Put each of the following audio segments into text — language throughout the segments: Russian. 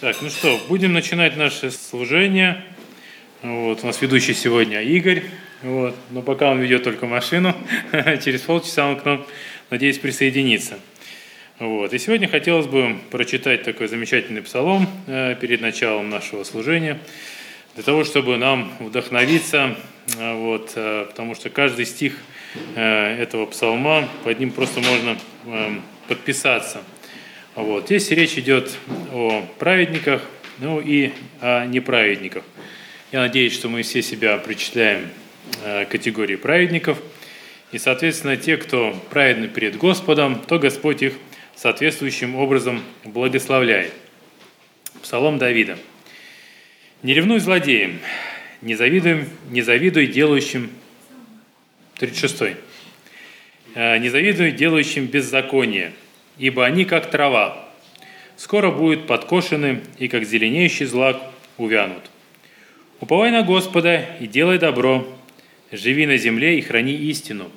Так, ну что, будем начинать наше служение. Вот, у нас ведущий сегодня Игорь. Вот, но пока он ведет только машину, через полчаса он к нам, надеюсь, присоединится. Вот. И сегодня хотелось бы прочитать такой замечательный псалом э, перед началом нашего служения, для того, чтобы нам вдохновиться, э, вот, э, потому что каждый стих этого псалма, под ним просто можно э, подписаться – вот. Здесь речь идет о праведниках, ну и о неправедниках. Я надеюсь, что мы все себя причисляем э, к категории праведников. И, соответственно, те, кто праведны перед Господом, то Господь их соответствующим образом благословляет. Псалом Давида. «Не ревнуй злодеям, не завидуй, не завидуй делающим...» 36. «Э, «Не завидуй делающим беззаконие, ибо они как трава. Скоро будут подкошены, и как зеленеющий злак увянут. Уповай на Господа и делай добро, живи на земле и храни истину.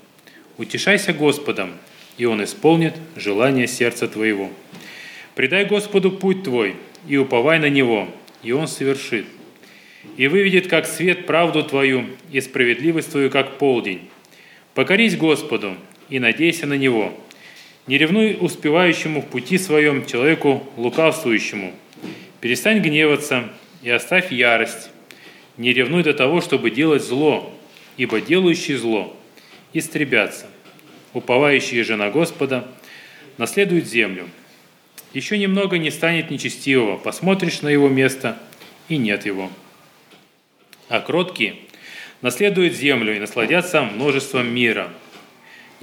Утешайся Господом, и Он исполнит желание сердца твоего. Предай Господу путь твой, и уповай на Него, и Он совершит. И выведет, как свет, правду твою, и справедливость твою, как полдень. Покорись Господу, и надейся на Него, не ревнуй успевающему в пути своем человеку лукавствующему. Перестань гневаться и оставь ярость. Не ревнуй до того, чтобы делать зло, ибо делающий зло истребятся. Уповающие же на Господа наследуют землю. Еще немного не станет нечестивого, посмотришь на его место, и нет его. А кроткие наследуют землю и насладятся множеством мира –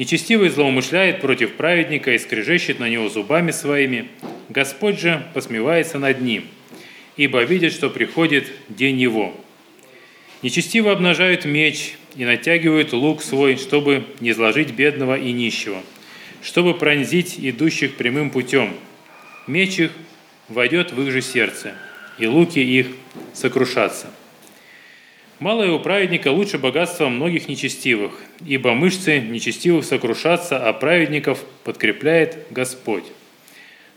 Нечестивый злоумышляет против праведника и скрежещет на него зубами своими. Господь же посмевается над ним, ибо видит, что приходит день его. Нечестиво обнажают меч и натягивают лук свой, чтобы не сложить бедного и нищего, чтобы пронзить идущих прямым путем. Меч их войдет в их же сердце, и луки их сокрушатся. Малое у праведника лучше богатства многих нечестивых, ибо мышцы нечестивых сокрушатся, а праведников подкрепляет Господь.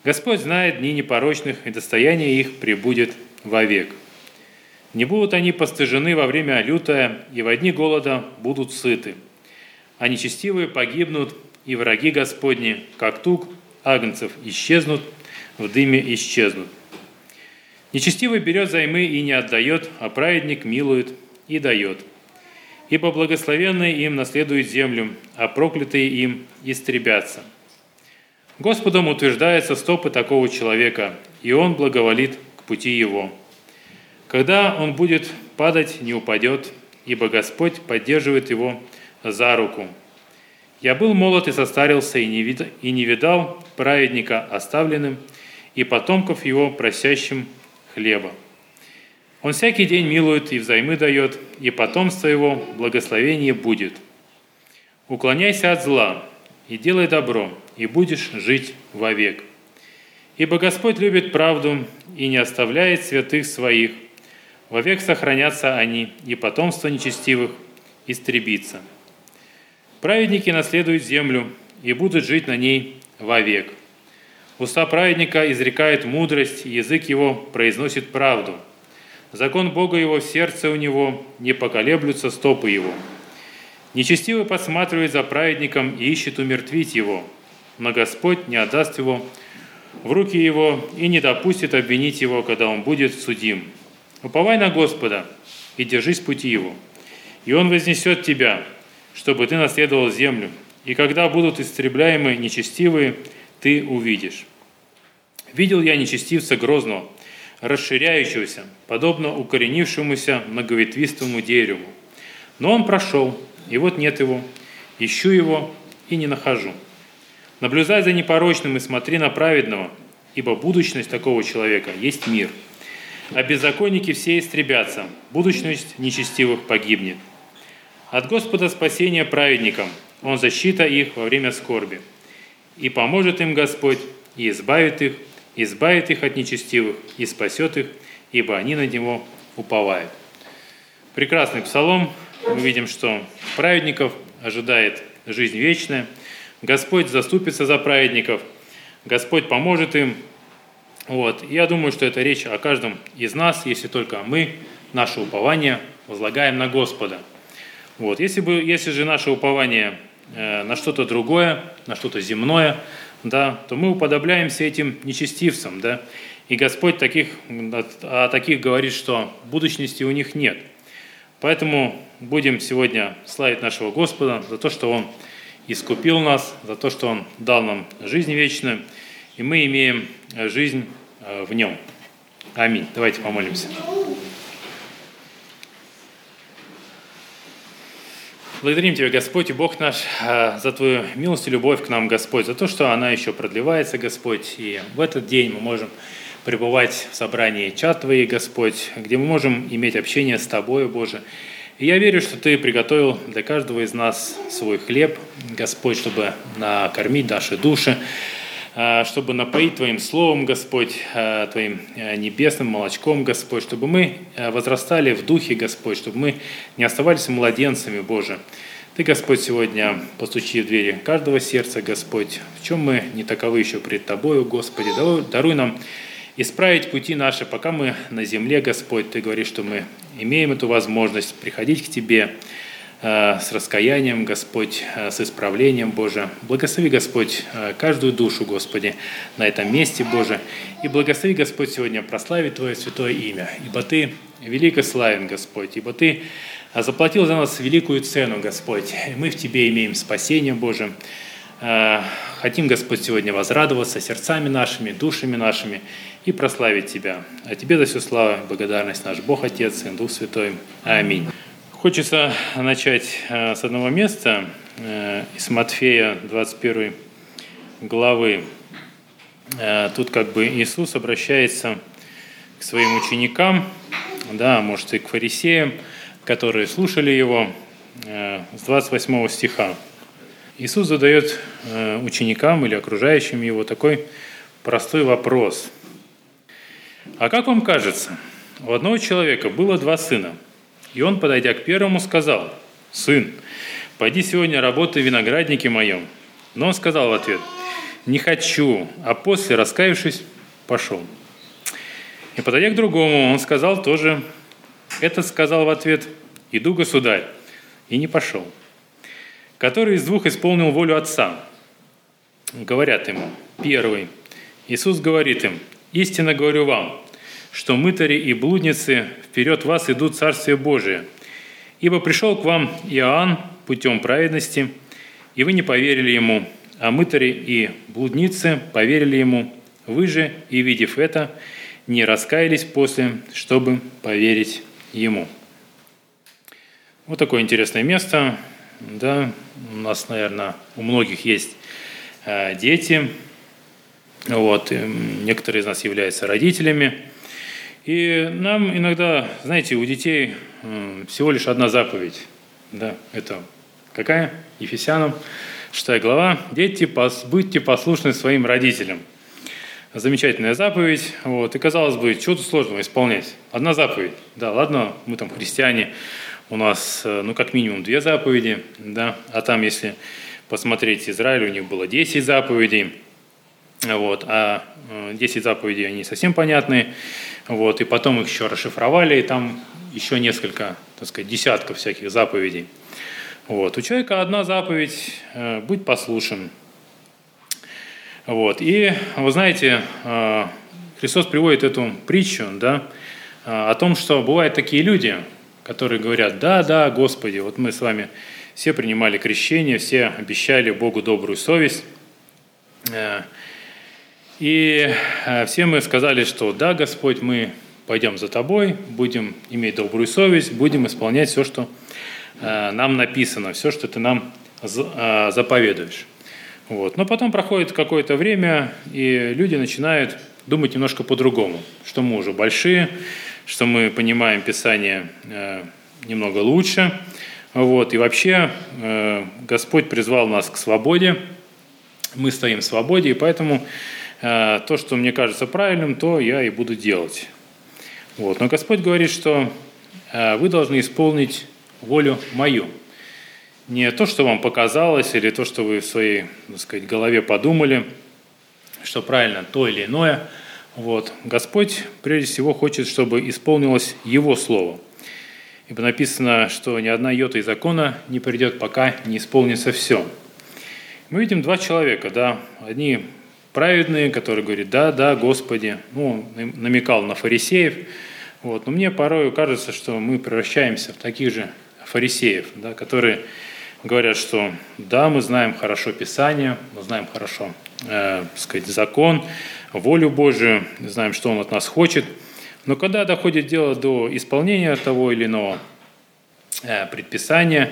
Господь знает дни непорочных, и достояние их прибудет вовек. Не будут они постыжены во время лютая, и в дни голода будут сыты. А нечестивые погибнут, и враги Господни, как тук агнцев, исчезнут, в дыме исчезнут. Нечестивый берет займы и не отдает, а праведник милует и дает. Ибо благословенные им наследуют землю, а проклятые им истребятся. Господом утверждается стопы такого человека, и он благоволит к пути его. Когда он будет падать, не упадет, ибо Господь поддерживает его за руку. Я был молод и состарился, и не, видал, и не видал праведника оставленным, и потомков его просящим хлеба. Он всякий день милует и взаймы дает, и потомство его благословение будет. Уклоняйся от зла и делай добро, и будешь жить вовек. Ибо Господь любит правду и не оставляет святых своих. Вовек сохранятся они, и потомство нечестивых истребится. Праведники наследуют землю и будут жить на ней вовек. Уста праведника изрекает мудрость, язык его произносит правду – Закон Бога его в сердце у него, не поколеблются стопы его. Нечестивый подсматривает за праведником и ищет умертвить его, но Господь не отдаст его в руки его и не допустит обвинить его, когда он будет судим. Уповай на Господа и держись пути его, и он вознесет тебя, чтобы ты наследовал землю, и когда будут истребляемы нечестивые, ты увидишь. Видел я нечестивца грозного, расширяющегося, подобно укоренившемуся многоветвистому дереву. Но он прошел, и вот нет его, ищу его и не нахожу. Наблюдай за непорочным и смотри на праведного, ибо будущность такого человека есть мир. А беззаконники все истребятся, будущность нечестивых погибнет. От Господа спасение праведникам, Он защита их во время скорби. И поможет им Господь, и избавит их избавит их от нечестивых и спасет их, ибо они на него уповают. Прекрасный псалом. Мы видим, что праведников ожидает жизнь вечная. Господь заступится за праведников. Господь поможет им. Вот. Я думаю, что это речь о каждом из нас, если только мы наше упование возлагаем на Господа. Вот. Если, бы, если же наше упование э, на что-то другое, на что-то земное, да, то мы уподобляемся этим нечестивцам. Да? И Господь таких, о таких говорит, что будущности у них нет. Поэтому будем сегодня славить нашего Господа за то, что Он искупил нас, за то, что Он дал нам жизнь вечную, и мы имеем жизнь э, в Нем. Аминь. Давайте помолимся. Благодарим Тебя, Господь и Бог наш, э, за Твою милость и любовь к нам, Господь, за то, что она еще продлевается, Господь, и в этот день мы можем пребывать в собрании чат Твоей, Господь, где мы можем иметь общение с Тобой, Боже, и я верю, что Ты приготовил для каждого из нас свой хлеб, Господь, чтобы накормить наши души, чтобы напоить Твоим Словом, Господь, а, Твоим а, небесным молочком, Господь, чтобы мы возрастали в духе, Господь, чтобы мы не оставались младенцами, Боже. Ты, Господь, сегодня постучи в двери каждого сердца, Господь, в чем мы не таковы еще пред Тобою, Господи, даруй нам исправить пути наши, пока мы на земле, Господь. Ты говоришь, что мы имеем эту возможность приходить к Тебе э, с раскаянием, Господь, э, с исправлением, Боже. Благослови, Господь, э, каждую душу, Господи, на этом месте, Боже. И благослови, Господь, сегодня прославить Твое святое имя, ибо Ты велико славен, Господь, ибо Ты заплатил за нас великую цену, Господь. И мы в Тебе имеем спасение, Боже. Хотим, Господь, сегодня возрадоваться сердцами нашими, душами нашими и прославить Тебя. А Тебе за все слава и благодарность наш Бог Отец и Дух Святой. Аминь. Хочется начать э, с одного места, э, из Матфея 21 главы. Э, тут как бы Иисус обращается к своим ученикам, да, может и к фарисеям, которые слушали Его, с 28 стиха. Иисус задает ученикам или окружающим Его такой простой вопрос – а как вам кажется, у одного человека было два сына, и он, подойдя к первому, сказал, «Сын, пойди сегодня работай в винограднике моем». Но он сказал в ответ, «Не хочу», а после, раскаявшись, пошел. И подойдя к другому, он сказал тоже, этот сказал в ответ, «Иду, государь», и не пошел. Который из двух исполнил волю отца? Говорят ему, первый. Иисус говорит им, «Истинно говорю вам, что мытари и блудницы вперед вас идут Царствие Божие. Ибо пришел к вам Иоанн путем праведности, и вы не поверили ему, а мытари и блудницы поверили ему. Вы же, и видев это, не раскаялись после, чтобы поверить ему. Вот такое интересное место. Да, у нас, наверное, у многих есть э, дети. Вот, некоторые из нас являются родителями. И нам иногда, знаете, у детей всего лишь одна заповедь. Да, это какая? Ефесянам, 6 глава. Дети, будьте послушны своим родителям. Замечательная заповедь. Вот. И казалось бы, что тут сложного исполнять? Одна заповедь. Да, ладно, мы там христиане, у нас, э, ну, как минимум две заповеди, да, а там, если посмотреть Израиль, у них было 10 заповедей, вот, а 10 э, заповедей, они совсем понятные, вот, и потом их еще расшифровали, и там еще несколько, так сказать, десятков всяких заповедей. Вот. У человека одна заповедь э, – быть послушен. Вот. И вы знаете, э, Христос приводит эту притчу да, э, о том, что бывают такие люди, которые говорят, да, да, Господи, вот мы с вами все принимали крещение, все обещали Богу добрую совесть, и э, все мы сказали, что да, Господь, мы пойдем за Тобой, будем иметь добрую совесть, будем исполнять все, что э, нам написано, все, что Ты нам э, заповедуешь. Вот. Но потом проходит какое-то время, и люди начинают думать немножко по-другому, что мы уже большие, что мы понимаем Писание немного лучше. Вот. И вообще Господь призвал нас к свободе, мы стоим в свободе, и поэтому то, что мне кажется правильным, то я и буду делать. Вот. Но Господь говорит, что э, вы должны исполнить волю мою. Не то, что вам показалось, или то, что вы в своей так сказать, голове подумали, что правильно то или иное, Вот. Господь прежде всего хочет, чтобы исполнилось Его Слово. Ибо написано, что ни одна йота из закона не придет, пока не исполнится все. Мы видим два человека, да, одни праведные, которые говорят, да, да, Господи, ну, намекал на фарисеев, вот. Но мне порой кажется, что мы превращаемся в таких же фарисеев, да, которые говорят, что да, мы знаем хорошо Писание, мы знаем хорошо э, сказать, закон, волю Божию, знаем, что Он от нас хочет, но когда доходит дело до исполнения того или иного э, предписания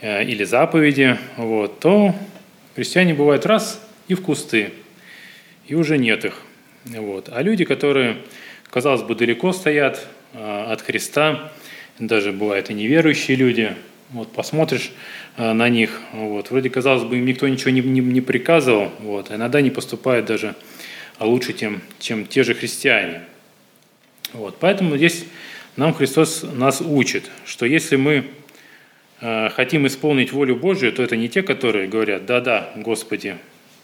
э, или заповеди, вот, то христиане бывают раз и в кусты, и уже нет их. Вот. А люди, которые, казалось бы, далеко стоят э, от Христа, даже бывают и неверующие люди, вот, посмотришь э, на них, вот, вроде, казалось бы, им никто ничего не, не, не приказывал, вот, а иногда не поступают даже лучше, тем, чем те же христиане. Вот, поэтому здесь нам Христос нас учит, что если мы хотим исполнить волю Божию, то это не те, которые говорят, да-да, Господи,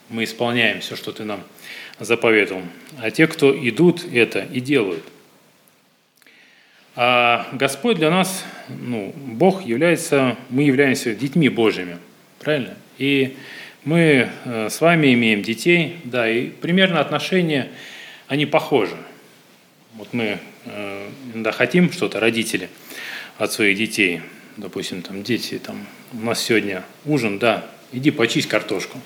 мы исполняем все, что Ты нам заповедовал, а те, кто идут это и делают. А Господь для нас, ну, Бог является, мы являемся детьми Божьими, правильно? И мы э, с вами имеем детей, да, и примерно отношения, они похожи. Вот мы э, иногда хотим что-то, родители, от своих детей. Допустим, там дети, там, у нас сегодня ужин, да, иди почисть картошку.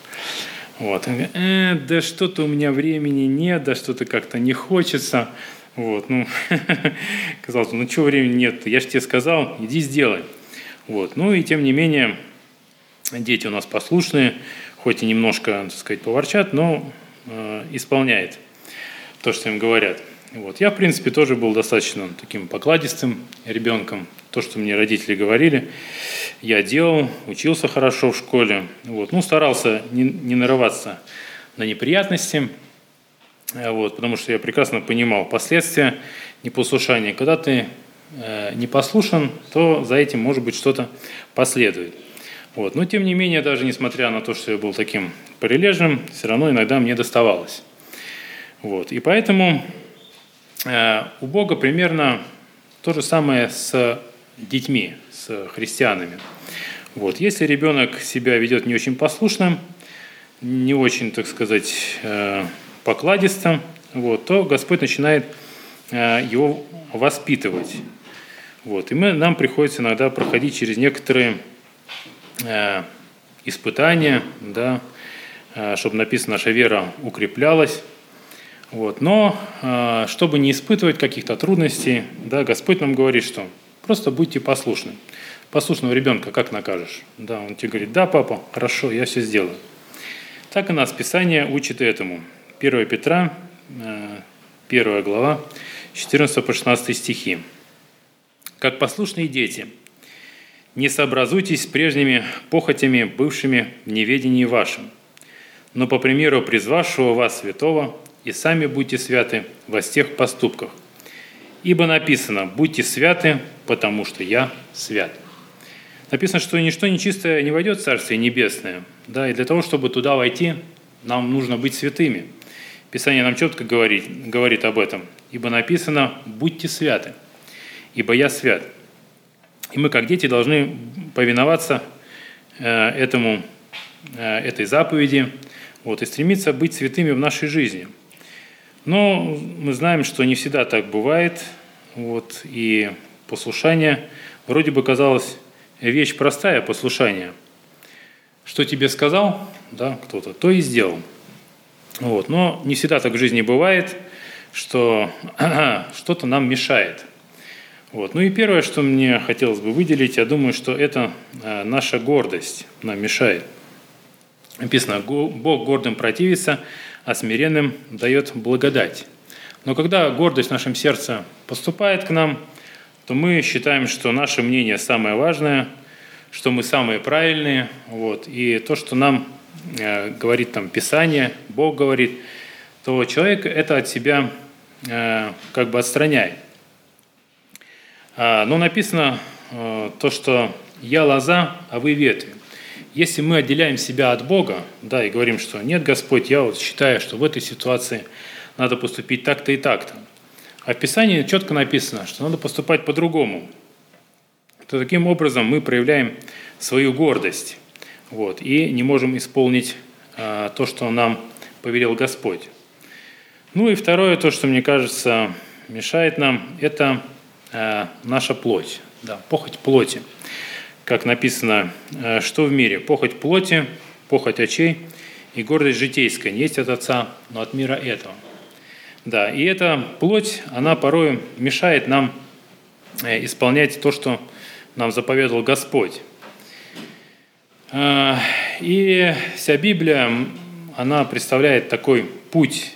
Вот. э, да что-то у меня времени нет, да что-то как-то не хочется. Вот, ну, казалось бы, ну чего времени нет, я же тебе сказал, иди сделай. Вот, ну и тем не менее, дети у нас послушные, хоть и немножко, так сказать, поворчат, но э, исполняет то, что им говорят. Вот. Я, в принципе, тоже был достаточно таким покладистым ребенком. То, что мне родители говорили, я делал, учился хорошо в школе. Вот. Ну, старался не, не нарываться на неприятности, Э, вот, потому что я прекрасно понимал последствия непослушания. Когда ты э, не послушан, то за этим может быть что-то последует. Вот. Но тем не менее, даже несмотря на то, что я был таким прилежным, все равно иногда мне доставалось. Вот. И поэтому у Бога примерно то же самое с детьми, с христианами. Вот. Если ребенок себя ведет не очень послушным, не очень, так сказать, э, покладисто, вот, то Господь начинает э, его воспитывать. Вот. И мы, нам приходится иногда проходить через некоторые э, испытания, да, э, чтобы написано, наша вера укреплялась. Вот. Но э, чтобы не испытывать каких-то трудностей, да, Господь нам говорит, что просто будьте послушны. Послушного ребенка как накажешь? Да, он тебе говорит, да, папа, хорошо, я все сделаю. Так и нас Писание учит этому. 1 Петра, 1 э, глава, 14 по 16 стихи. «Как послушные дети, не сообразуйтесь с прежними похотями, бывшими в неведении вашим, но по примеру призвавшего вас святого, и сами будьте святы во всех поступках. Ибо написано, будьте святы, потому что я свят. Написано, что ничто нечистое не войдет в Царствие Небесное. Да, и для того, чтобы туда войти, нам нужно быть святыми – Писание нам четко говорит, говорит об этом. Ибо написано «будьте святы, ибо я свят». И мы, как дети, должны повиноваться э, этому, э, этой заповеди вот, и стремиться быть святыми в нашей жизни. Но мы знаем, что не всегда так бывает. Вот, и послушание вроде бы казалось вещь простая, послушание. Что тебе сказал, да, кто-то, то и сделал – вот. Но не всегда так в жизни бывает, что что-то нам мешает. Вот. Ну и первое, что мне хотелось бы выделить, я думаю, что это э, наша гордость нам мешает. Написано, Бог гордым противится, а смиренным дает благодать. Но когда гордость в нашем сердце поступает к нам, то мы считаем, что наше мнение самое важное, что мы самые правильные, вот, и то, что нам Э, говорит там Писание, Бог говорит, то человек это от себя э, как бы отстраняет. А, но написано э, то, что «я лоза, а вы ветви». Если мы отделяем себя от Бога, да, и говорим, что нет, Господь, я вот считаю, что в этой ситуации надо поступить так-то и так-то. А в Писании четко написано, что надо поступать по-другому. То таким образом мы проявляем свою гордость вот, и не можем исполнить а, то, что нам повелел Господь. Ну и второе, то, что мне кажется мешает нам, это а, наша плоть, да, похоть плоти. Как написано, а, что в мире? Похоть плоти, похоть очей и гордость житейская. Не есть от Отца, но от мира этого. Да, и эта плоть, она порой мешает нам э, исполнять то, что нам заповедовал Господь. А, и вся Библия, она представляет такой путь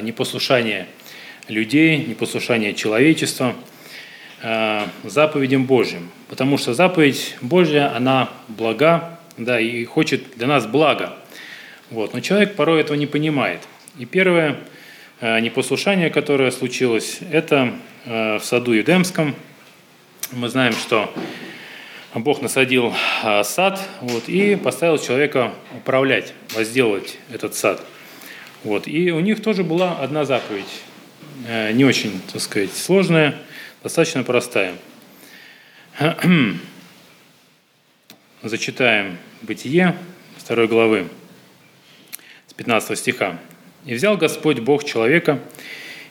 непослушания людей, непослушания человечества заповедям Божьим. Потому что заповедь Божья, она блага, да, и хочет для нас блага. Вот. Но человек порой этого не понимает. И первое непослушание, которое случилось, это в саду Едемском. Мы знаем, что Бог насадил сад вот, и поставил человека управлять, возделывать этот сад. Вот. И у них тоже была одна заповедь, э, не очень, так сказать, сложная, достаточно простая. Зачитаем Бытие 2 главы с 15 стиха. «И взял Господь Бог человека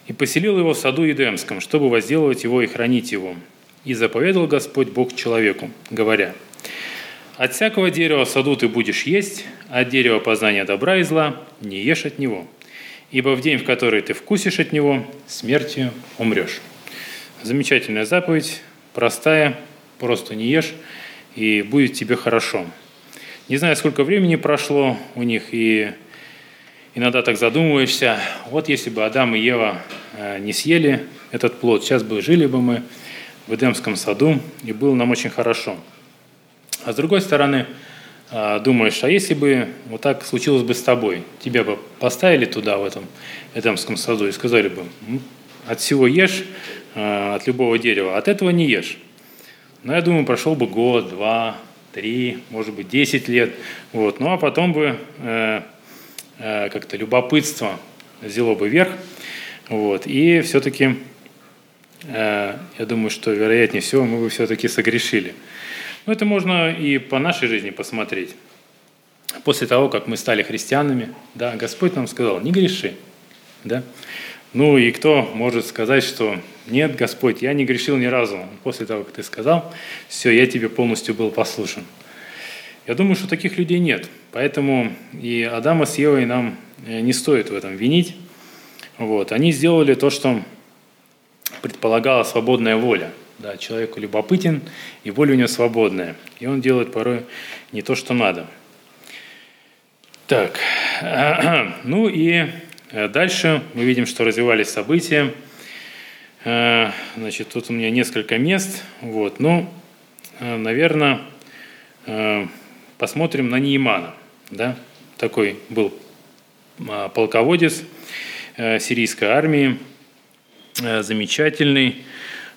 и поселил его в саду Едемском, чтобы возделывать его и хранить его. И заповедал Господь Бог человеку, говоря, «От всякого дерева в саду ты будешь есть, от дерева познания добра и зла не ешь от него, ибо в день, в который ты вкусишь от него, смертью умрешь». Замечательная заповедь, простая, просто не ешь, и будет тебе хорошо. Не знаю, сколько времени прошло у них, и иногда так задумываешься, вот если бы Адам и Ева э, не съели этот плод, сейчас бы жили бы мы в Эдемском саду, и было нам очень хорошо. А с другой стороны, а, думаешь, а если бы вот так случилось бы с тобой, тебя бы поставили туда, в этом Эдемском саду, и сказали бы, от всего ешь, от любого дерева, от этого не ешь. Но я думаю, прошел бы год, два, три, может быть, десять лет. Вот. Ну а потом бы э, э, как-то любопытство взяло бы верх. Вот. И все-таки Э, я думаю, что вероятнее всего мы бы все-таки согрешили. Но это можно и по нашей жизни посмотреть. После того, как мы стали христианами, да, Господь нам сказал, не греши. Да? Ну и кто может сказать, что нет, Господь, я не грешил ни разу. После того, как ты сказал, все, я тебе полностью был послушен. Я думаю, что таких людей нет. Поэтому и Адама с Евой нам э, не стоит в этом винить. Вот. Они сделали то, что предполагала свободная воля. Да, человеку любопытен, и воля у него свободная. И он делает порой не то, что надо. Так, ну и дальше мы видим, что развивались события. Э, значит, тут у меня несколько мест. Вот, ну, э, наверное, посмотрим на Неймана. Да? Такой был полководец сирийской армии, Э, замечательный.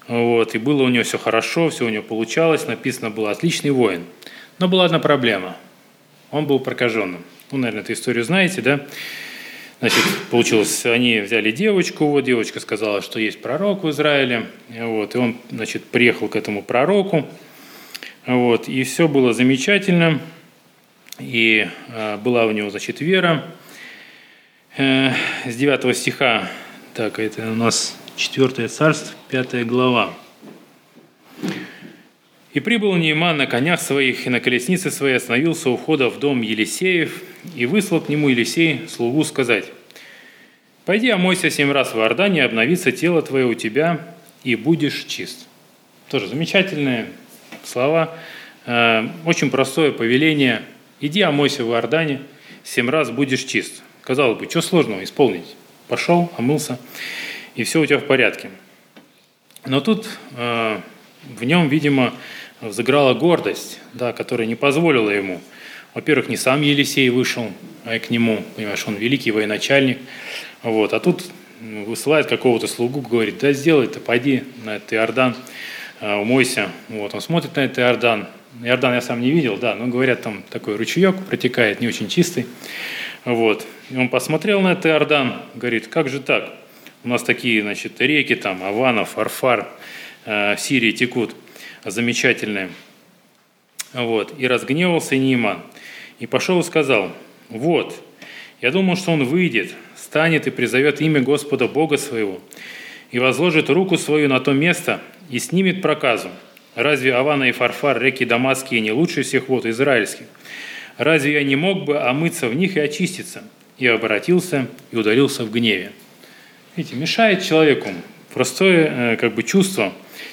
Вот, и было у него все хорошо, все у него получалось, написано было «отличный воин». Но была одна проблема. Он был прокаженным. Ну, наверное, эту историю знаете, да? Значит, получилось, они взяли девочку, вот девочка сказала, что есть пророк в Израиле, вот, и он, значит, приехал к этому пророку, вот, и все было замечательно, и э, была у него, значит, вера. Э, с 9 стиха, так, это у нас Четвертое царство, пятая глава. «И прибыл Нейман на конях своих и на колеснице своей остановился у входа в дом Елисеев, и выслал к нему Елисей слугу сказать, «Пойди омойся семь раз в Иордане, обновится тело твое у тебя, и будешь чист». Тоже замечательные слова, э, очень простое повеление. «Иди омойся в Иордане, семь раз будешь чист». Казалось бы, что сложного исполнить? Пошел, омылся и все у тебя в порядке. Но тут э, в нем, видимо, взыграла гордость, да, которая не позволила ему. Во-первых, не сам Елисей вышел а к нему, понимаешь, он великий военачальник. Вот, а тут высылает какого-то слугу, говорит, да сделай ты, пойди на этот Иордан, э, умойся. Вот, он смотрит на этот Иордан. Иордан я сам не видел, да, но говорят, там такой ручеек протекает, не очень чистый. Вот. И он посмотрел на этот Иордан, говорит, как же так? У нас такие, значит, реки там, Авана, Фарфар, э, в Сирии текут, замечательные. Вот. И разгневался Нейман. И пошел и сказал, вот, я думал, что он выйдет, станет и призовет имя Господа Бога своего, и возложит руку свою на то место и снимет проказу. Разве Авана и Фарфар, реки Дамасские, не лучше всех вод израильских? Разве я не мог бы омыться в них и очиститься? И обратился и удалился в гневе. Видите, мешает человеку простое э, как бы чувство,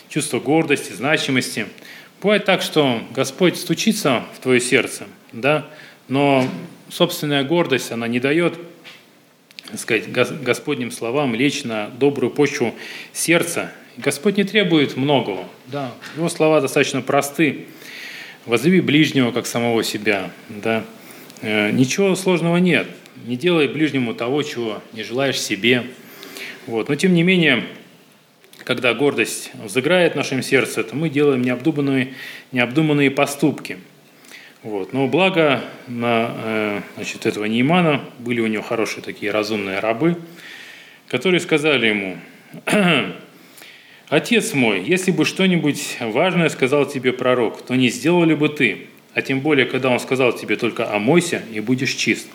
чувство гордости, значимости. Бывает так, что Господь стучится в твое сердце, да, но собственная гордость, она не дает сказать, Господним словам лечь на добрую почву сердца. Господь не требует многого. Да. Его слова достаточно просты возлюби ближнего, как самого себя. Да? Э, ничего сложного нет. Не делай ближнему того, чего не желаешь себе. Вот. Но тем не менее, когда гордость взыграет в нашем сердце, то мы делаем необдуманные, необдуманные поступки. Вот. Но благо на э, значит, этого Неймана были у него хорошие такие разумные рабы, которые сказали ему, «Отец мой, если бы что-нибудь важное сказал тебе пророк, то не сделал ли бы ты? А тем более, когда он сказал тебе только «омойся и будешь чист».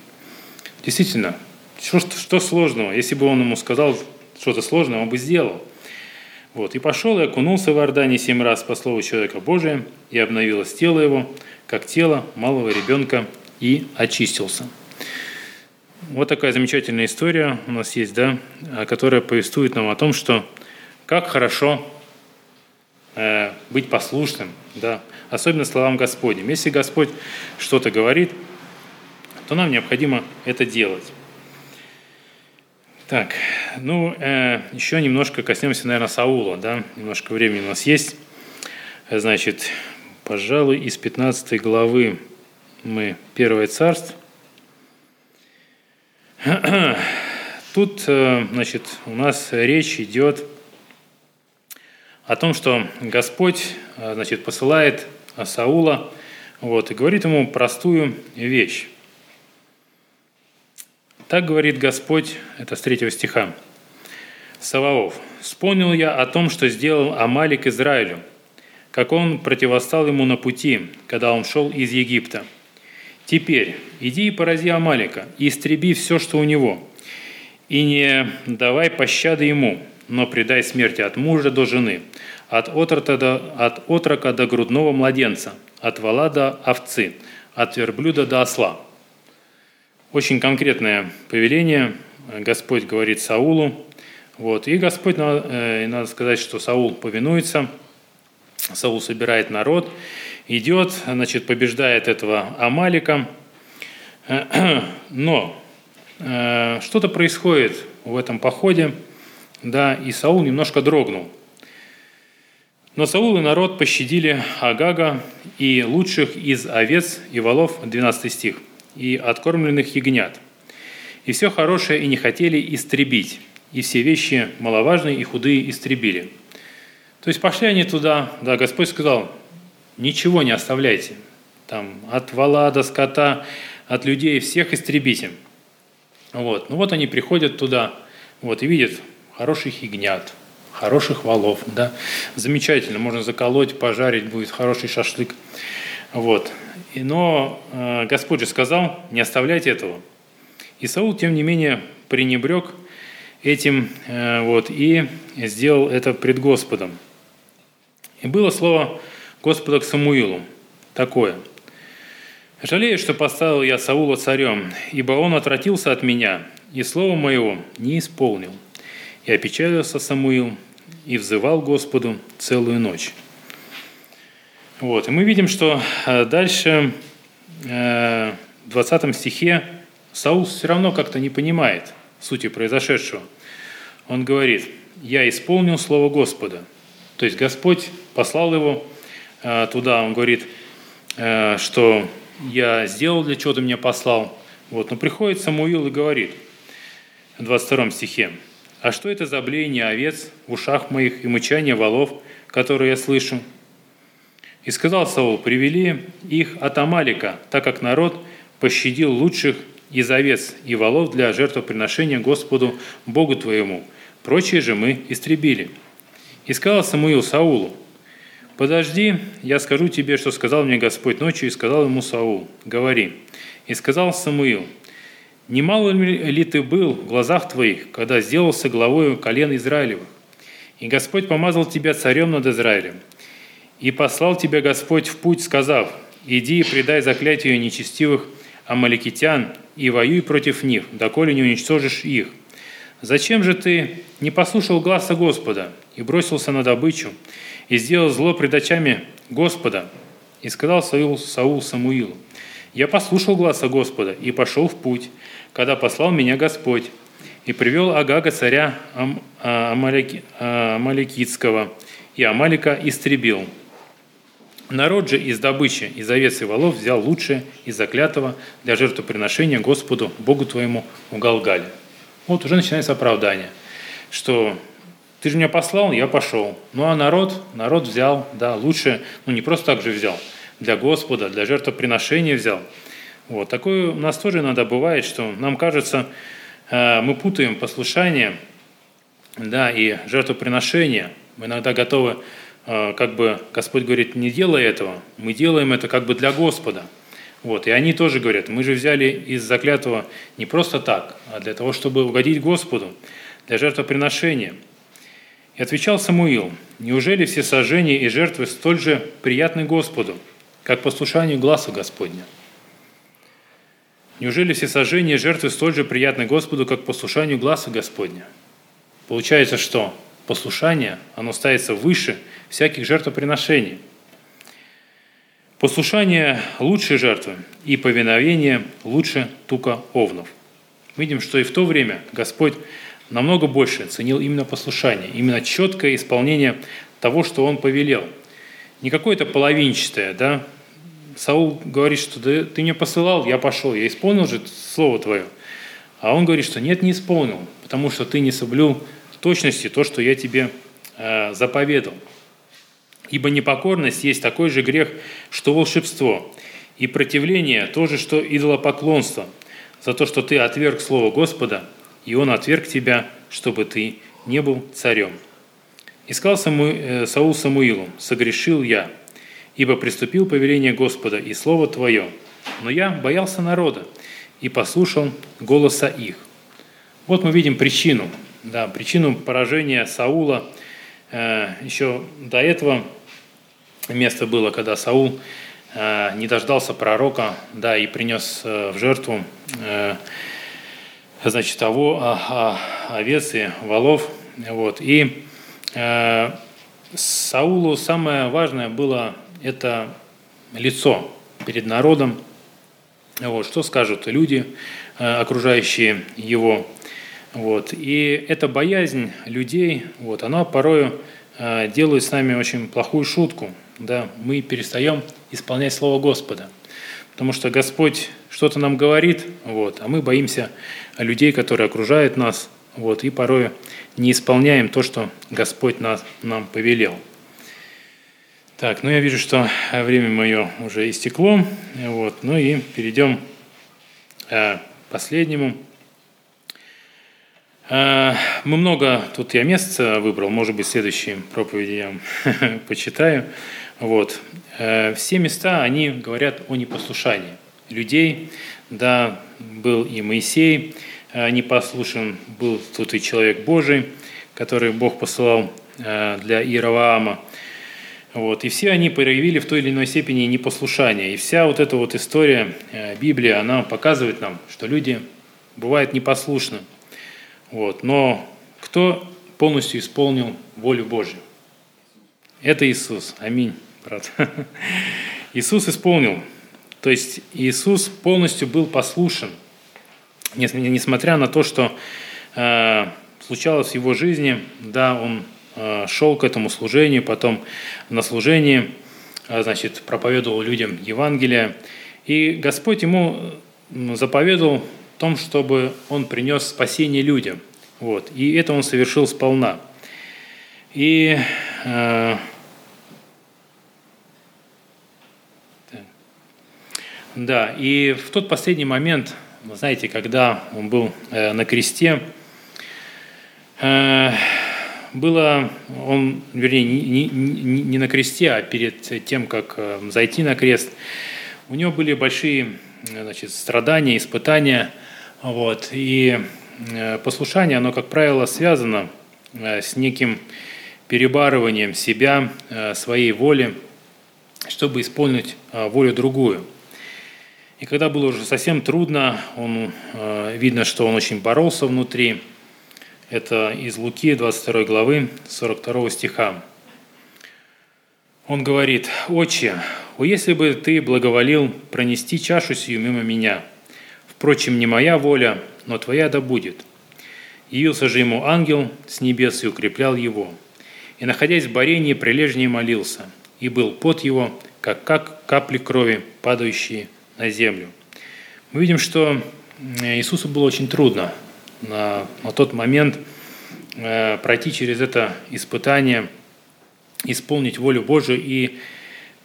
Действительно, что, что сложного? Если бы он ему сказал что-то сложное, он бы сделал. Вот. И пошел и окунулся в Иордане семь раз по слову человека Божия, и обновилось тело его, как тело малого ребенка, и очистился. Вот такая замечательная история у нас есть, да, которая повествует нам о том, что как хорошо э, быть послушным, да, особенно словам Господним. Если Господь что-то говорит, то нам необходимо это делать. Так, ну, э, еще немножко коснемся, наверное, Саула, да, немножко времени у нас есть. Значит, пожалуй, из 15 главы мы Первое царство. Тут, э, значит, у нас речь идет о том, что Господь э, значит, посылает Саула вот, и говорит ему простую вещь. Так говорит Господь, это с третьего стиха. Саваоф, вспомнил я о том, что сделал Амалик Израилю, как он противостал ему на пути, когда он шел из Египта. Теперь иди и порази Амалика, и истреби все, что у него, и не давай пощады ему, но предай смерти от мужа до жены, от отрока до, от отрока до грудного младенца, от вала до овцы, от верблюда до осла. Очень конкретное повеление Господь говорит Саулу. Вот. И Господь, э, надо сказать, что Саул повинуется, Саул собирает народ, идет, значит, побеждает этого Амалика. Но э, что-то происходит в этом походе – да, и Саул немножко дрогнул. Но Саул и народ пощадили Агага и лучших из овец и волов, 12 стих, и откормленных ягнят. И все хорошее и не хотели истребить, и все вещи маловажные и худые истребили. То есть пошли они туда, да, Господь сказал, ничего не оставляйте. Там от вола до скота, от людей всех истребите. Вот. Ну вот они приходят туда, вот, и видят, хороших ягнят, хороших валов, да, замечательно, можно заколоть, пожарить, будет хороший шашлык, вот. И, но э, Господь же сказал, не оставляйте этого. И Саул, тем не менее, пренебрег этим, э, вот, и сделал это пред Господом. И было слово Господа к Самуилу такое. «Жалею, что поставил я Саула царем, ибо он отвратился от меня, и слово моего не исполнил. И опечалился Самуил, и взывал Господу целую ночь. Вот. И мы видим, что э, дальше э, в 20 стихе Саул все равно как-то не понимает сути произошедшего. Он говорит, я исполнил слово Господа. То есть Господь послал его э, туда, он говорит, что я сделал, для чего ты меня послал. Вот. Но приходит Самуил и говорит в 22 стихе, а что это за блеяние овец в ушах моих и мычание валов, которые я слышу? И сказал Саул, привели их от Амалика, так как народ пощадил лучших из овец и волов для жертвоприношения Господу Богу твоему. Прочие же мы истребили. И сказал Самуил Саулу, «Подожди, я скажу тебе, что сказал мне Господь ночью, и сказал ему Саул, говори». И сказал Самуил, «Немало ли ты был в глазах твоих, когда сделался главою колен Израилевых? И Господь помазал тебя царем над Израилем. И послал тебя Господь в путь, сказав, «Иди и предай заклятию нечестивых амаликитян и воюй против них, доколе не уничтожишь их. Зачем же ты не послушал гласа Господа и бросился на добычу, и сделал зло пред очами Господа?» И сказал Саул, Саул Самуилу, «Я послушал гласа Господа и пошел в путь, когда послал меня Господь, и привел Агага царя Ам, а, Амалики, а, Амаликитского, и Амалика истребил. Народ же из добычи, из овец и волов взял лучшее из заклятого для жертвоприношения Господу, Богу твоему, у Галгале. Вот уже начинается оправдание, что ты же меня послал, я пошел. Ну а народ, народ взял, да, лучше, ну не просто так же взял, для Господа, для жертвоприношения взял. Вот, такое у нас тоже иногда бывает, что нам кажется, э, мы путаем послушание, да, и жертвоприношение. Мы иногда готовы как бы Господь говорит, не делай этого, мы делаем это как бы для Господа. Вот, и они тоже говорят, мы же взяли из заклятого не просто так, а для того, чтобы угодить Господу, для жертвоприношения. И отвечал Самуил, неужели все сожжения и жертвы столь же приятны Господу, как послушанию глаза Господня? Неужели все сожжения и жертвы столь же приятны Господу, как послушанию глаза Господня? Получается, что послушание, оно ставится выше всяких жертвоприношений. Послушание лучше жертвы и повиновение лучше тука овнов. Видим, что и в то время Господь намного больше ценил именно послушание, именно четкое исполнение того, что Он повелел. Не какое-то половинчатое, да? Саул говорит, что да, ты меня посылал, я пошел, я исполнил же слово твое. А он говорит, что нет, не исполнил, потому что ты не соблюл точности то, что я тебе э, заповедал. Ибо непокорность есть такой же грех, что волшебство, и противление то же, что идолопоклонство, за то, что ты отверг Слово Господа, и Он отверг тебя, чтобы ты не был царем. И сказал Саму, э, Саул Самуилу, «Согрешил я, ибо приступил повеление Господа и Слово Твое, но я боялся народа и послушал голоса их». Вот мы видим причину – да, причину поражения Саула еще до этого место было, когда Саул э, не дождался пророка, да, и принес э, в жертву значит, того, а, а, овец и волов. Вот. И Саулу самое важное было это лицо перед народом. Вот, что скажут люди, окружающие его. Вот. И эта боязнь людей, вот, она порою э, делает с нами очень плохую шутку. Да? Мы перестаем исполнять Слово Господа. Потому что Господь что-то нам говорит, вот, а мы боимся людей, которые окружают нас, вот, и порой не исполняем то, что Господь нас, нам повелел. Так, ну я вижу, что время мое уже истекло, вот, ну и перейдем э, к последнему а, мы много, тут я мест выбрал, может быть, следующие проповеди я почитаю. Вот. Э, все места, они говорят о непослушании людей. Да, был и Моисей э, непослушен, был тут и человек Божий, который Бог посылал э, для Иераваама. Вот. И все они проявили в той или иной степени непослушание. И вся вот эта вот история Библии, она показывает нам, что люди бывают непослушны. Вот. Но кто полностью исполнил волю Божью? Это Иисус. Аминь, брат. Иисус исполнил. То есть Иисус полностью был послушен, несмотря на то, что э, случалось в его жизни, да, он э, шел к этому служению, потом на служении, э, значит, проповедовал людям Евангелие, и Господь ему заповедовал том, чтобы он принес спасение людям. Вот. И это он совершил сполна. И э, да, и в тот последний момент, знаете, когда он был на кресте, было, он, вернее, не, не, не на кресте, а перед тем, как зайти на крест, у него были большие значит, страдания, испытания, вот, и послушание, оно, как правило, связано с неким перебарыванием себя, своей воли, чтобы исполнить волю другую – и когда было уже совсем трудно, он, э, видно, что он очень боролся внутри. Это из Луки 22 главы 42 стиха. Он говорит, «Отче, о, если бы ты благоволил пронести чашу сию мимо меня, впрочем, не моя воля, но твоя да будет». Явился же ему ангел с небес и укреплял его. И, находясь в борении, прилежнее молился, и был пот его, как, как капли крови, падающие на землю. Мы видим, что Иисусу было очень трудно на, на тот момент э, пройти через это испытание, исполнить волю Божию. И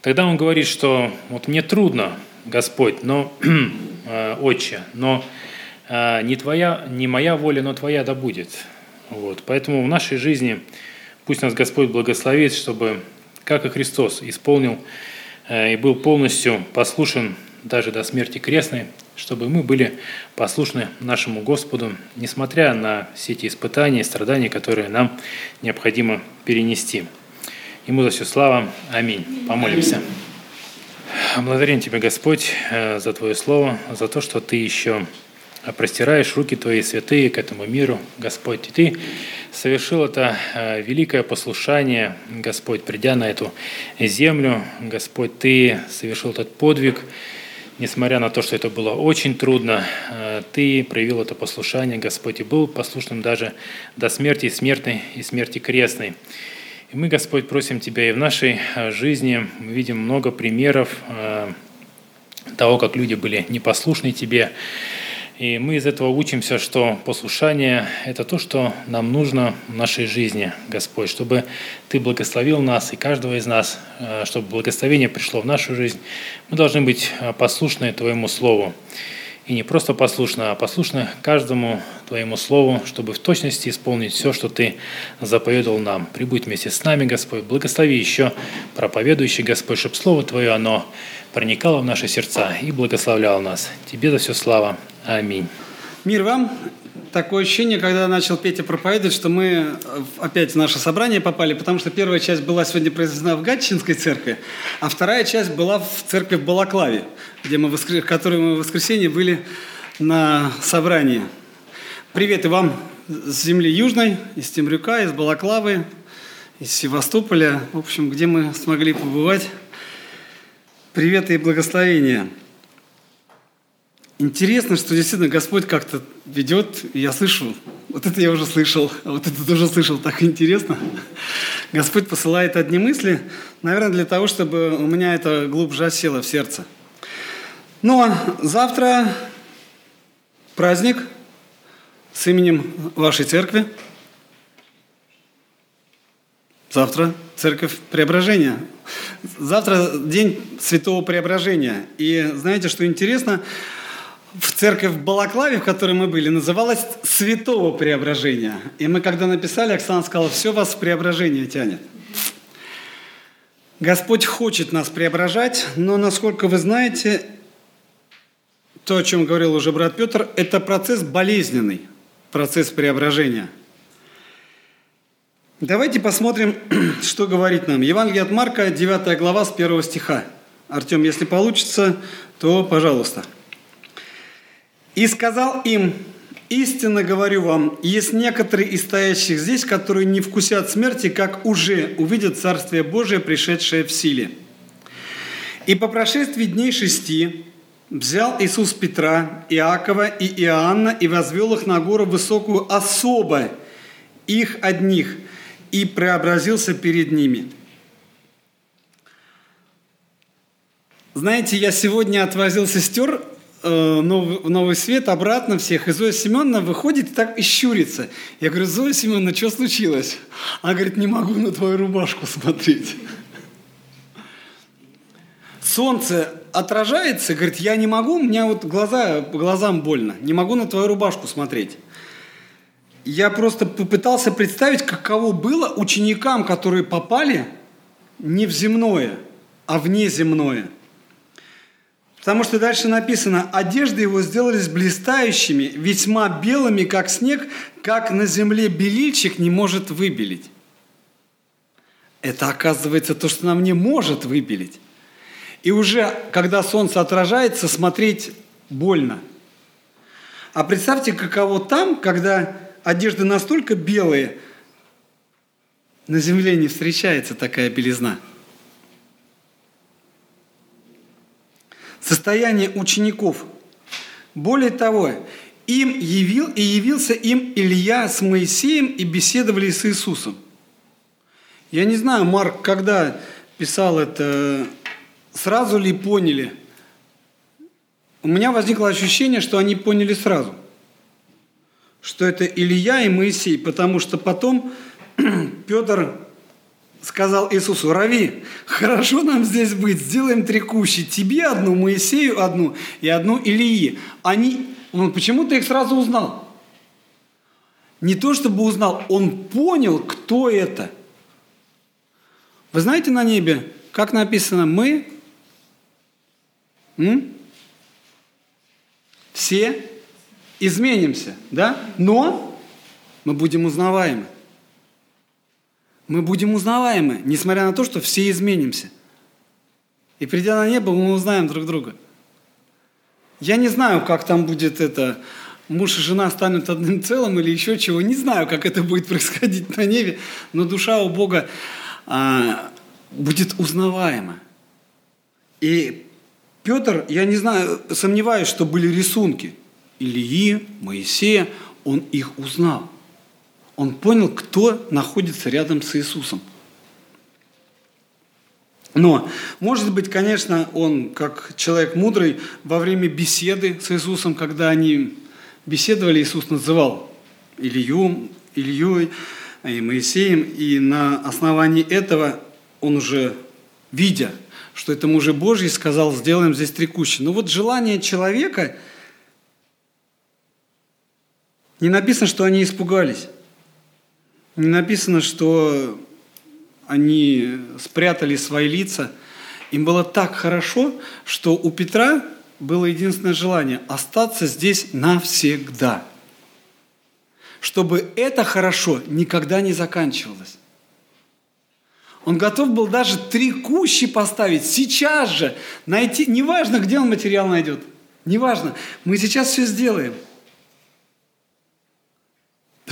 тогда он говорит, что вот мне трудно, Господь, но Отче, но э, не твоя, не моя воля, но твоя да будет. Вот. Поэтому в нашей жизни пусть нас Господь благословит, чтобы, как и Христос, исполнил и был полностью послушен даже до смерти крестной, чтобы мы были послушны нашему Господу, несмотря на все эти испытания и страдания, которые нам необходимо перенести. Ему за все слава. Аминь. Помолимся. Благодарим Тебя, Господь, э, за Твое Слово, за то, что Ты еще простираешь руки Твои святые к этому миру, Господь. И Ты совершил это э, великое послушание, Господь, придя на эту землю. Господь, Ты совершил этот подвиг, несмотря на то, что это было очень трудно, э, Ты проявил это послушание, Господь, и был послушным даже до смерти смертной и смерти крестной. И мы, Господь, просим Тебя и в нашей э, жизни, мы видим много примеров э, того, как люди были непослушны Тебе, и мы из этого учимся, что послушание – это то, что нам нужно в нашей жизни, Господь, чтобы Ты благословил нас и каждого из нас, э, чтобы благословение пришло в нашу жизнь. Мы должны быть послушны Твоему Слову. И не просто послушны, а послушны каждому Твоему Слову, чтобы в точности исполнить все, что Ты заповедовал нам. Прибудь вместе с нами, Господь. Благослови еще проповедующий, Господь, чтобы Слово Твое, оно проникало в наши сердца и благословляло нас. Тебе за все слава. Аминь. Мир вам. Такое ощущение, когда начал Петя проповедовать, что мы опять в наше собрание попали, потому что первая часть была сегодня произведена в Гатчинской церкви, а вторая часть была в церкви в Балаклаве, где мы, в которой мы в воскресенье были на собрании. Привет и вам с земли Южной, из Темрюка, из Балаклавы, из Севастополя, в общем, где мы смогли побывать. Привет и благословения. Интересно, что действительно Господь как-то ведет, и я слышу, вот это я уже слышал, а вот это тоже слышал, так интересно. Господь посылает одни мысли, наверное, для того, чтобы у меня это глубже осело в сердце. Ну а завтра праздник с именем вашей церкви. Завтра церковь Преображения. Завтра день Святого Преображения. И знаете, что интересно? В церковь в Балаклаве, в которой мы были, называлась «Святого Преображения». И мы, когда написали, Оксана сказала, все вас в преображение тянет. Господь хочет нас преображать, но, насколько вы знаете, то, о чем говорил уже брат Петр, это процесс болезненный, процесс преображения. Давайте посмотрим, что говорит нам. Евангелие от Марка, 9 глава, с 1 стиха. Артем, если получится, то пожалуйста. И сказал им, истинно говорю вам, есть некоторые из стоящих здесь, которые не вкусят смерти, как уже увидят Царствие Божие, пришедшее в силе. И по прошествии дней шести взял Иисус Петра, Иакова и Иоанна и возвел их на гору высокую особо, их одних, и преобразился перед ними. Знаете, я сегодня отвозил сестер Э, новый, новый свет обратно всех. И Зоя Семеновна выходит и так и щурится. Я говорю, Зоя Семеновна, что случилось? Она говорит, не могу на твою рубашку смотреть. Солнце отражается, говорит, я не могу, у меня вот глаза, глазам больно, не могу на твою рубашку смотреть. Я просто попытался представить, каково было ученикам, которые попали не в земное, а в неземное. Потому что дальше написано, одежды его сделались блистающими, весьма белыми, как снег, как на земле белильщик не может выбелить. Это оказывается то, что нам не может выбелить. И уже, когда солнце отражается, смотреть больно. А представьте, каково там, когда одежды настолько белые, на земле не встречается такая белизна. Состояние учеников. Более того, им явил и явился им Илья с Моисеем и беседовали с Иисусом. Я не знаю, Марк, когда писал это, сразу ли поняли. У меня возникло ощущение, что они поняли сразу, что это Илья и Моисей, потому что потом Петр сказал Иисусу, Рави, хорошо нам здесь быть, сделаем три кущи, тебе одну, Моисею одну и одну Илии. Они, он почему-то их сразу узнал. Не то чтобы узнал, он понял, кто это – вы знаете на небе, как написано, мы м? все изменимся, да? Но мы будем узнаваемы. Мы будем узнаваемы, несмотря на то, что все изменимся. И придя на небо, мы узнаем друг друга. Я не знаю, как там будет это, муж и жена станут одним целым или еще чего. Не знаю, как это будет происходить на небе, но душа у Бога а, будет узнаваема. И Петр, я не знаю, сомневаюсь, что были рисунки Ильи, Моисея, он их узнал. Он понял, кто находится рядом с Иисусом. Но, может быть, конечно, он, как человек мудрый, во время беседы с Иисусом, когда они беседовали, Иисус называл Илью, Ильей, и Моисеем, и на основании этого он уже, видя, что это мужи Божий, сказал, сделаем здесь три кущи. Но вот желание человека, не написано, что они испугались. Написано, что они спрятали свои лица. Им было так хорошо, что у Петра было единственное желание – остаться здесь навсегда – чтобы это хорошо никогда не заканчивалось. Он готов был даже три кущи поставить сейчас же, найти, неважно, где он материал найдет, неважно, мы сейчас все сделаем.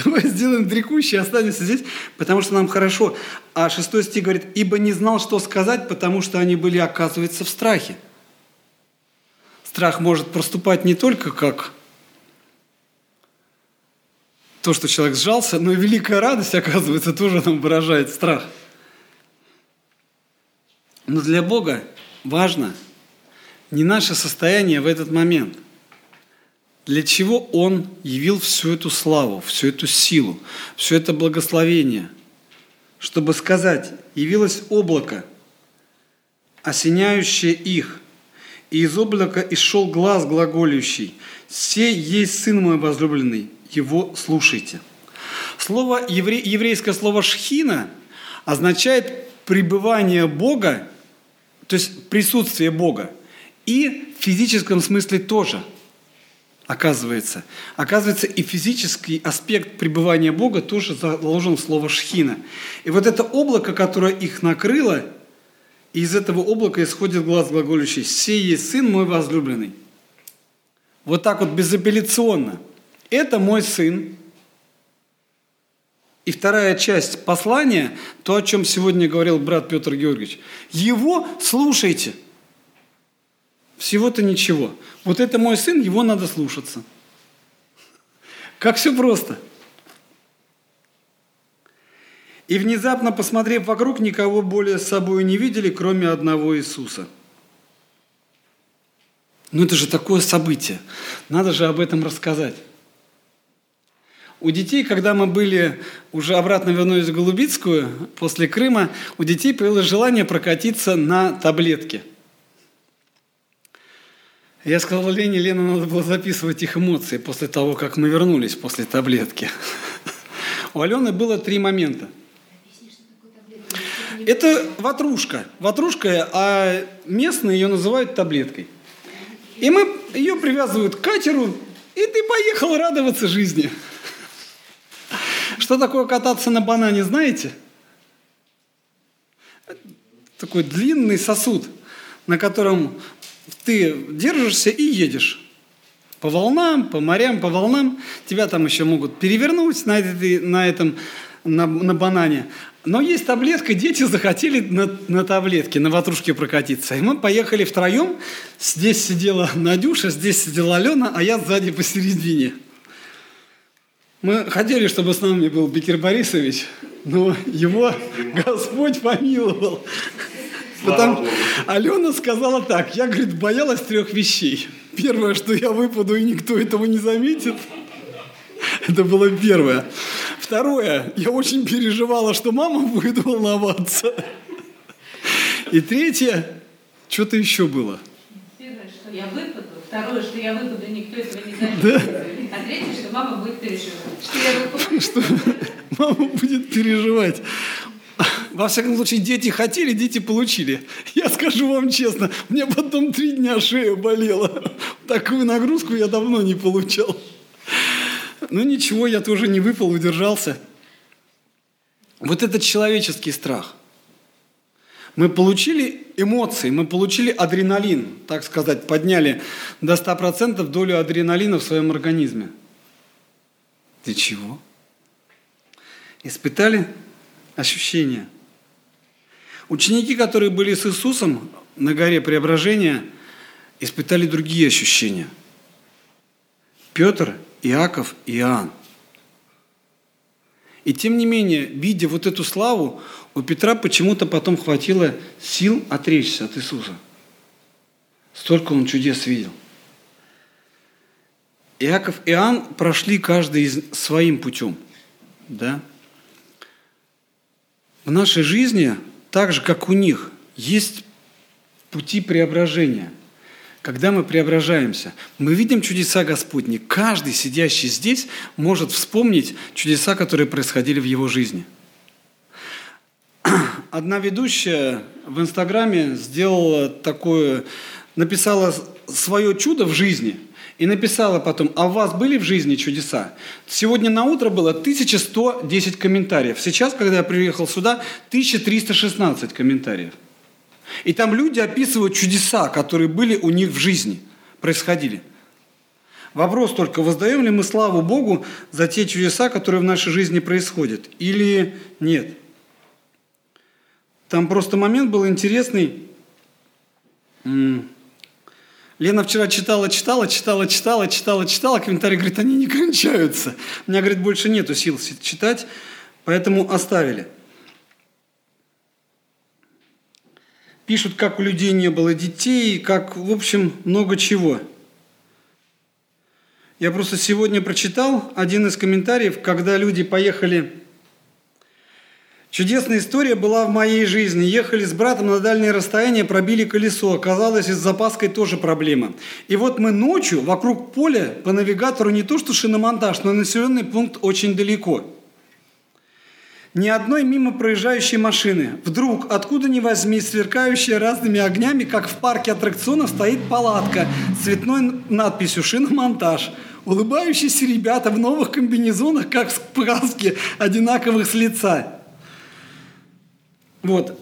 Давай сделаем три кущи и останемся здесь, потому что нам хорошо. А шестой стих говорит, ибо не знал, что сказать, потому что они были, оказывается, в страхе. Страх может проступать не только как то, что человек сжался, но и великая радость, оказывается, тоже нам выражает страх. Но для Бога важно не наше состояние в этот момент. Для чего Он явил всю эту славу, всю эту силу, все это благословение? Чтобы сказать, явилось облако, осеняющее их, и из облака исшел глаз глаголющий, «Сей есть Сын мой возлюбленный, его слушайте. Слово, евре, еврейское слово «шхина» означает пребывание Бога, то есть присутствие Бога, и в физическом смысле тоже – оказывается. Оказывается, и физический аспект пребывания Бога тоже заложен в слово «шхина». И вот это облако, которое их накрыло, и из этого облака исходит глаз глаголющий «Сей есть Сын мой возлюбленный». Вот так вот безапелляционно – это мой сын. И вторая часть послания, то, о чем сегодня говорил брат Петр Георгиевич, его слушайте. Всего-то ничего. Вот это мой сын, его надо слушаться. Как все просто. И внезапно, посмотрев вокруг, никого более с собой не видели, кроме одного Иисуса. Ну это же такое событие. Надо же об этом рассказать. У детей, когда мы были, уже обратно вернулись в Голубицкую, после Крыма, у детей появилось желание прокатиться на таблетке. Я сказал Лене, Лена, надо было записывать их эмоции после того, как мы вернулись после таблетки. У Алены было три момента. Это ватрушка. Ватрушка, а местные ее называют таблеткой. И мы ее привязывают к катеру, и ты поехал радоваться жизни. Что такое кататься на банане, знаете? Такой длинный сосуд, на котором ты держишься и едешь. По волнам, по морям, по волнам. Тебя там еще могут перевернуть на, этой, на этом, на, на банане. Но есть таблетка, дети захотели на, на таблетке, на ватрушке прокатиться. И мы поехали втроем. Здесь сидела Надюша, здесь сидела Алена, а я сзади посередине. Мы хотели, чтобы с нами был Бекир Борисович, но его Господь помиловал. Потому Алена сказала так, я, говорит, боялась трех вещей. Первое, что я выпаду, и никто этого не заметит. Это было первое. Второе, я очень переживала, что мама будет волноваться. И третье, что-то еще было. Первое, что я выпаду. Второе, что я выпаду, и никто этого не заметит. Да. А третье, что мама будет переживать. Что я выпаду. Что мама будет переживать. Во всяком случае, дети хотели, дети получили. Я скажу вам честно, мне потом три дня шея болела. Такую нагрузку я давно не получал. Ну ничего, я тоже не выпал, удержался. Вот этот человеческий страх. Мы получили эмоции, мы получили адреналин, так сказать, подняли до 100% долю адреналина в своем организме. Для чего? Испытали ощущения. Ученики, которые были с Иисусом на горе Преображения, испытали другие ощущения. Петр, Иаков Иоанн. И тем не менее, видя вот эту славу, у Петра почему-то потом хватило сил отречься от Иисуса. Столько он чудес видел. Иаков и Иоанн прошли каждый своим путем. Да? В нашей жизни, так же, как у них, есть пути преображения. Когда мы преображаемся, мы видим чудеса Господни. Каждый, сидящий здесь, может вспомнить чудеса, которые происходили в его жизни. Одна ведущая в Инстаграме сделала такое, написала свое чудо в жизни – и написала потом, а у вас были в жизни чудеса? Сегодня на утро было 1110 комментариев. Сейчас, когда я приехал сюда, 1316 комментариев. И там люди описывают чудеса, которые были у них в жизни, происходили. Вопрос только, воздаем ли мы славу Богу за те чудеса, которые в нашей жизни происходят, или нет? Там просто момент был интересный. Лена вчера читала, читала, читала, читала, читала, читала, комментарии, говорит, они не кончаются. У меня, говорит, больше нету сил читать, поэтому оставили. Пишут, как у людей не было детей, как, в общем, много чего. Я просто сегодня прочитал один из комментариев, когда люди поехали Чудесная история была в моей жизни. Ехали с братом на дальнее расстояние, пробили колесо. Оказалось, и с запаской тоже проблема. И вот мы ночью вокруг поля по навигатору не то что шиномонтаж, но населенный пункт очень далеко. Ни одной мимо проезжающей машины. Вдруг, откуда ни возьми, сверкающая разными огнями, как в парке аттракционов, стоит палатка с цветной надписью «Шиномонтаж». Улыбающиеся ребята в новых комбинезонах, как в сказке, одинаковых с лица. Вот.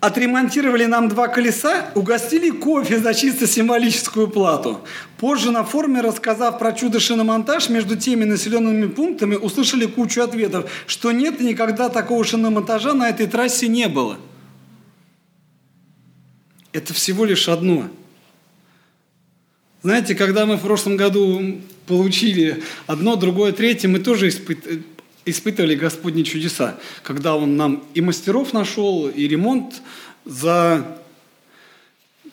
Отремонтировали нам два колеса, угостили кофе за чисто символическую плату. Позже на форуме, рассказав про чудо шиномонтаж, между теми населенными пунктами услышали кучу ответов, что нет никогда такого шиномонтажа на этой трассе не было. Это всего лишь одно. Знаете, когда мы в прошлом году получили одно, другое, третье, мы тоже испытали испытывали Господни чудеса, когда Он нам и мастеров нашел, и ремонт за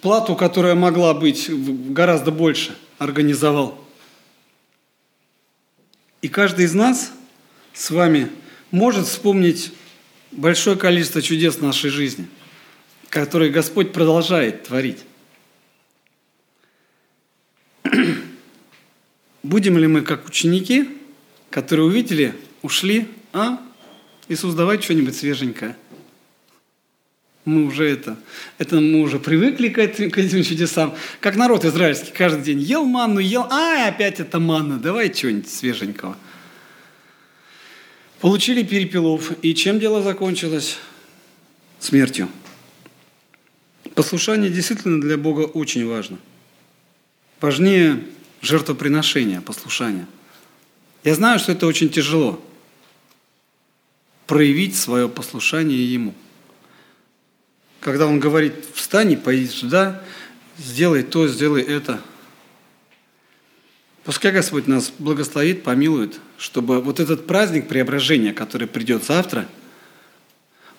плату, которая могла быть гораздо больше, организовал. И каждый из нас с вами может вспомнить большое количество чудес нашей жизни, которые Господь продолжает творить. Будем ли мы как ученики, которые увидели, ушли, а, Иисус, давай что-нибудь свеженькое. Мы уже это, это мы уже привыкли к этим, к этим чудесам. Как народ израильский каждый день ел манну, ел, а, опять это манна, давай что-нибудь свеженького. Получили перепелов, и чем дело закончилось? Смертью. Послушание действительно для Бога очень важно. Важнее жертвоприношения, послушания. Я знаю, что это очень тяжело. Проявить свое послушание Ему. Когда Он говорит, встань и пойди сюда, сделай то, сделай это. Пускай Господь нас благословит, помилует, чтобы вот этот праздник преображения, который придет завтра,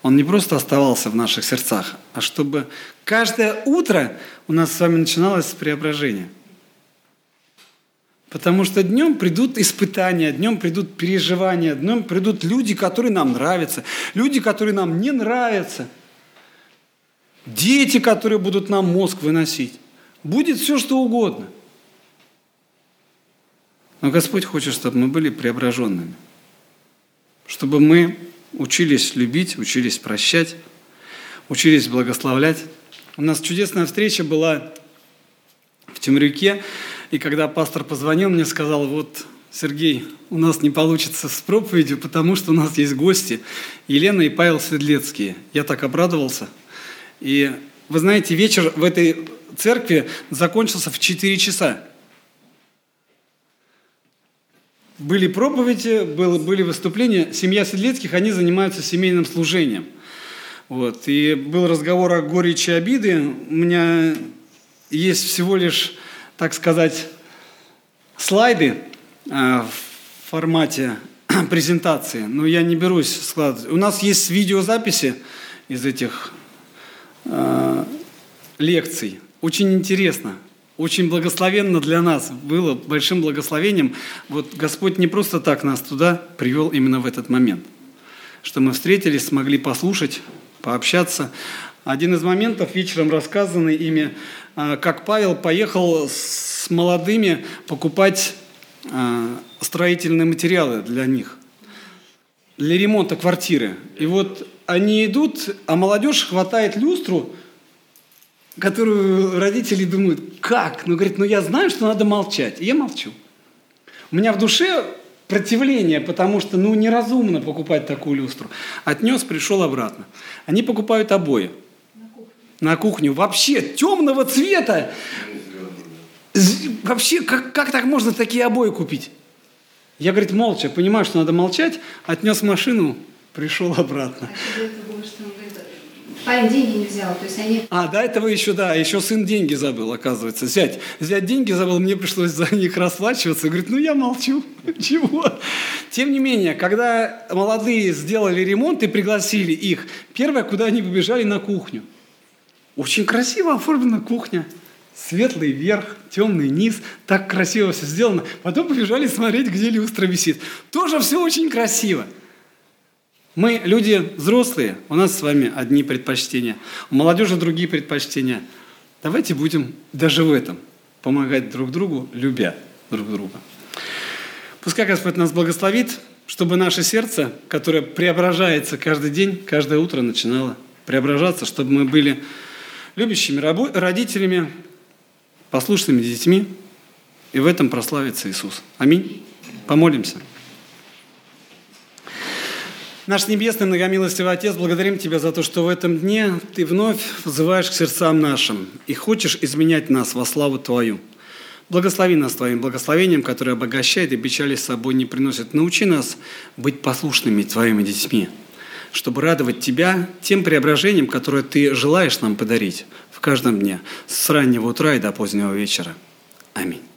он не просто оставался в наших сердцах, а чтобы каждое утро у нас с вами начиналось с преображения – Потому что днем придут испытания, днем придут переживания, днем придут люди, которые нам нравятся, люди, которые нам не нравятся, дети, которые будут нам мозг выносить. Будет все, что угодно. Но Господь хочет, чтобы мы были преображенными, чтобы мы учились любить, учились прощать, учились благословлять. У нас чудесная встреча была в Темрюке. И когда пастор позвонил, мне сказал, вот, Сергей, у нас не получится с проповедью, потому что у нас есть гости, Елена и Павел Светлецкие. Я так обрадовался. И вы знаете, вечер в этой церкви закончился в 4 часа. Были проповеди, были выступления. Семья Седлецких, они занимаются семейным служением. Вот. И был разговор о горечи обиды. У меня есть всего лишь так сказать, слайды э, в формате презентации, но я не берусь складывать. У нас есть видеозаписи из этих э, лекций. Очень интересно, очень благословенно для нас было, большим благословением. Вот Господь не просто так нас туда привел именно в этот момент, что мы встретились, смогли послушать, пообщаться. Один из моментов вечером рассказанный ими как Павел поехал с молодыми покупать а, строительные материалы для них, для ремонта квартиры. И вот они идут, а молодежь хватает люстру, которую родители думают, как? Ну, говорит, ну я знаю, что надо молчать. И я молчу. У меня в душе противление, потому что, ну, неразумно покупать такую люстру. Отнес, пришел обратно. Они покупают обои на кухню вообще темного цвета. Вообще, как, как так можно такие обои купить? Я, говорит, молча, понимаю, что надо молчать, отнес машину, пришел обратно. Парень деньги не взял, то есть они... А, до этого еще, да, еще сын деньги забыл, оказывается. Взять, взять деньги забыл, мне пришлось за них расплачиваться. Говорит, ну я молчу, чего? Тем не менее, когда молодые сделали ремонт и пригласили их, первое, куда они побежали, на кухню. Очень красиво оформлена кухня. Светлый верх, темный низ. Так красиво все сделано. Потом побежали смотреть, где люстра висит. Тоже все очень красиво. Мы люди взрослые, у нас с вами одни предпочтения, у молодежи другие предпочтения. Давайте будем даже в этом помогать друг другу, любя друг друга. Пускай Господь нас благословит, чтобы наше сердце, которое преображается каждый день, каждое утро начинало преображаться, чтобы мы были любящими родителями, послушными детьми, и в этом прославится Иисус. Аминь. Помолимся. Наш Небесный Многомилостивый Отец, благодарим Тебя за то, что в этом дне Ты вновь взываешь к сердцам нашим и хочешь изменять нас во славу Твою. Благослови нас Твоим благословением, которое обогащает и печали с собой не приносит. Научи нас быть послушными Твоими детьми чтобы радовать Тебя тем преображением, которое Ты желаешь нам подарить в каждом дне, с раннего утра и до позднего вечера. Аминь.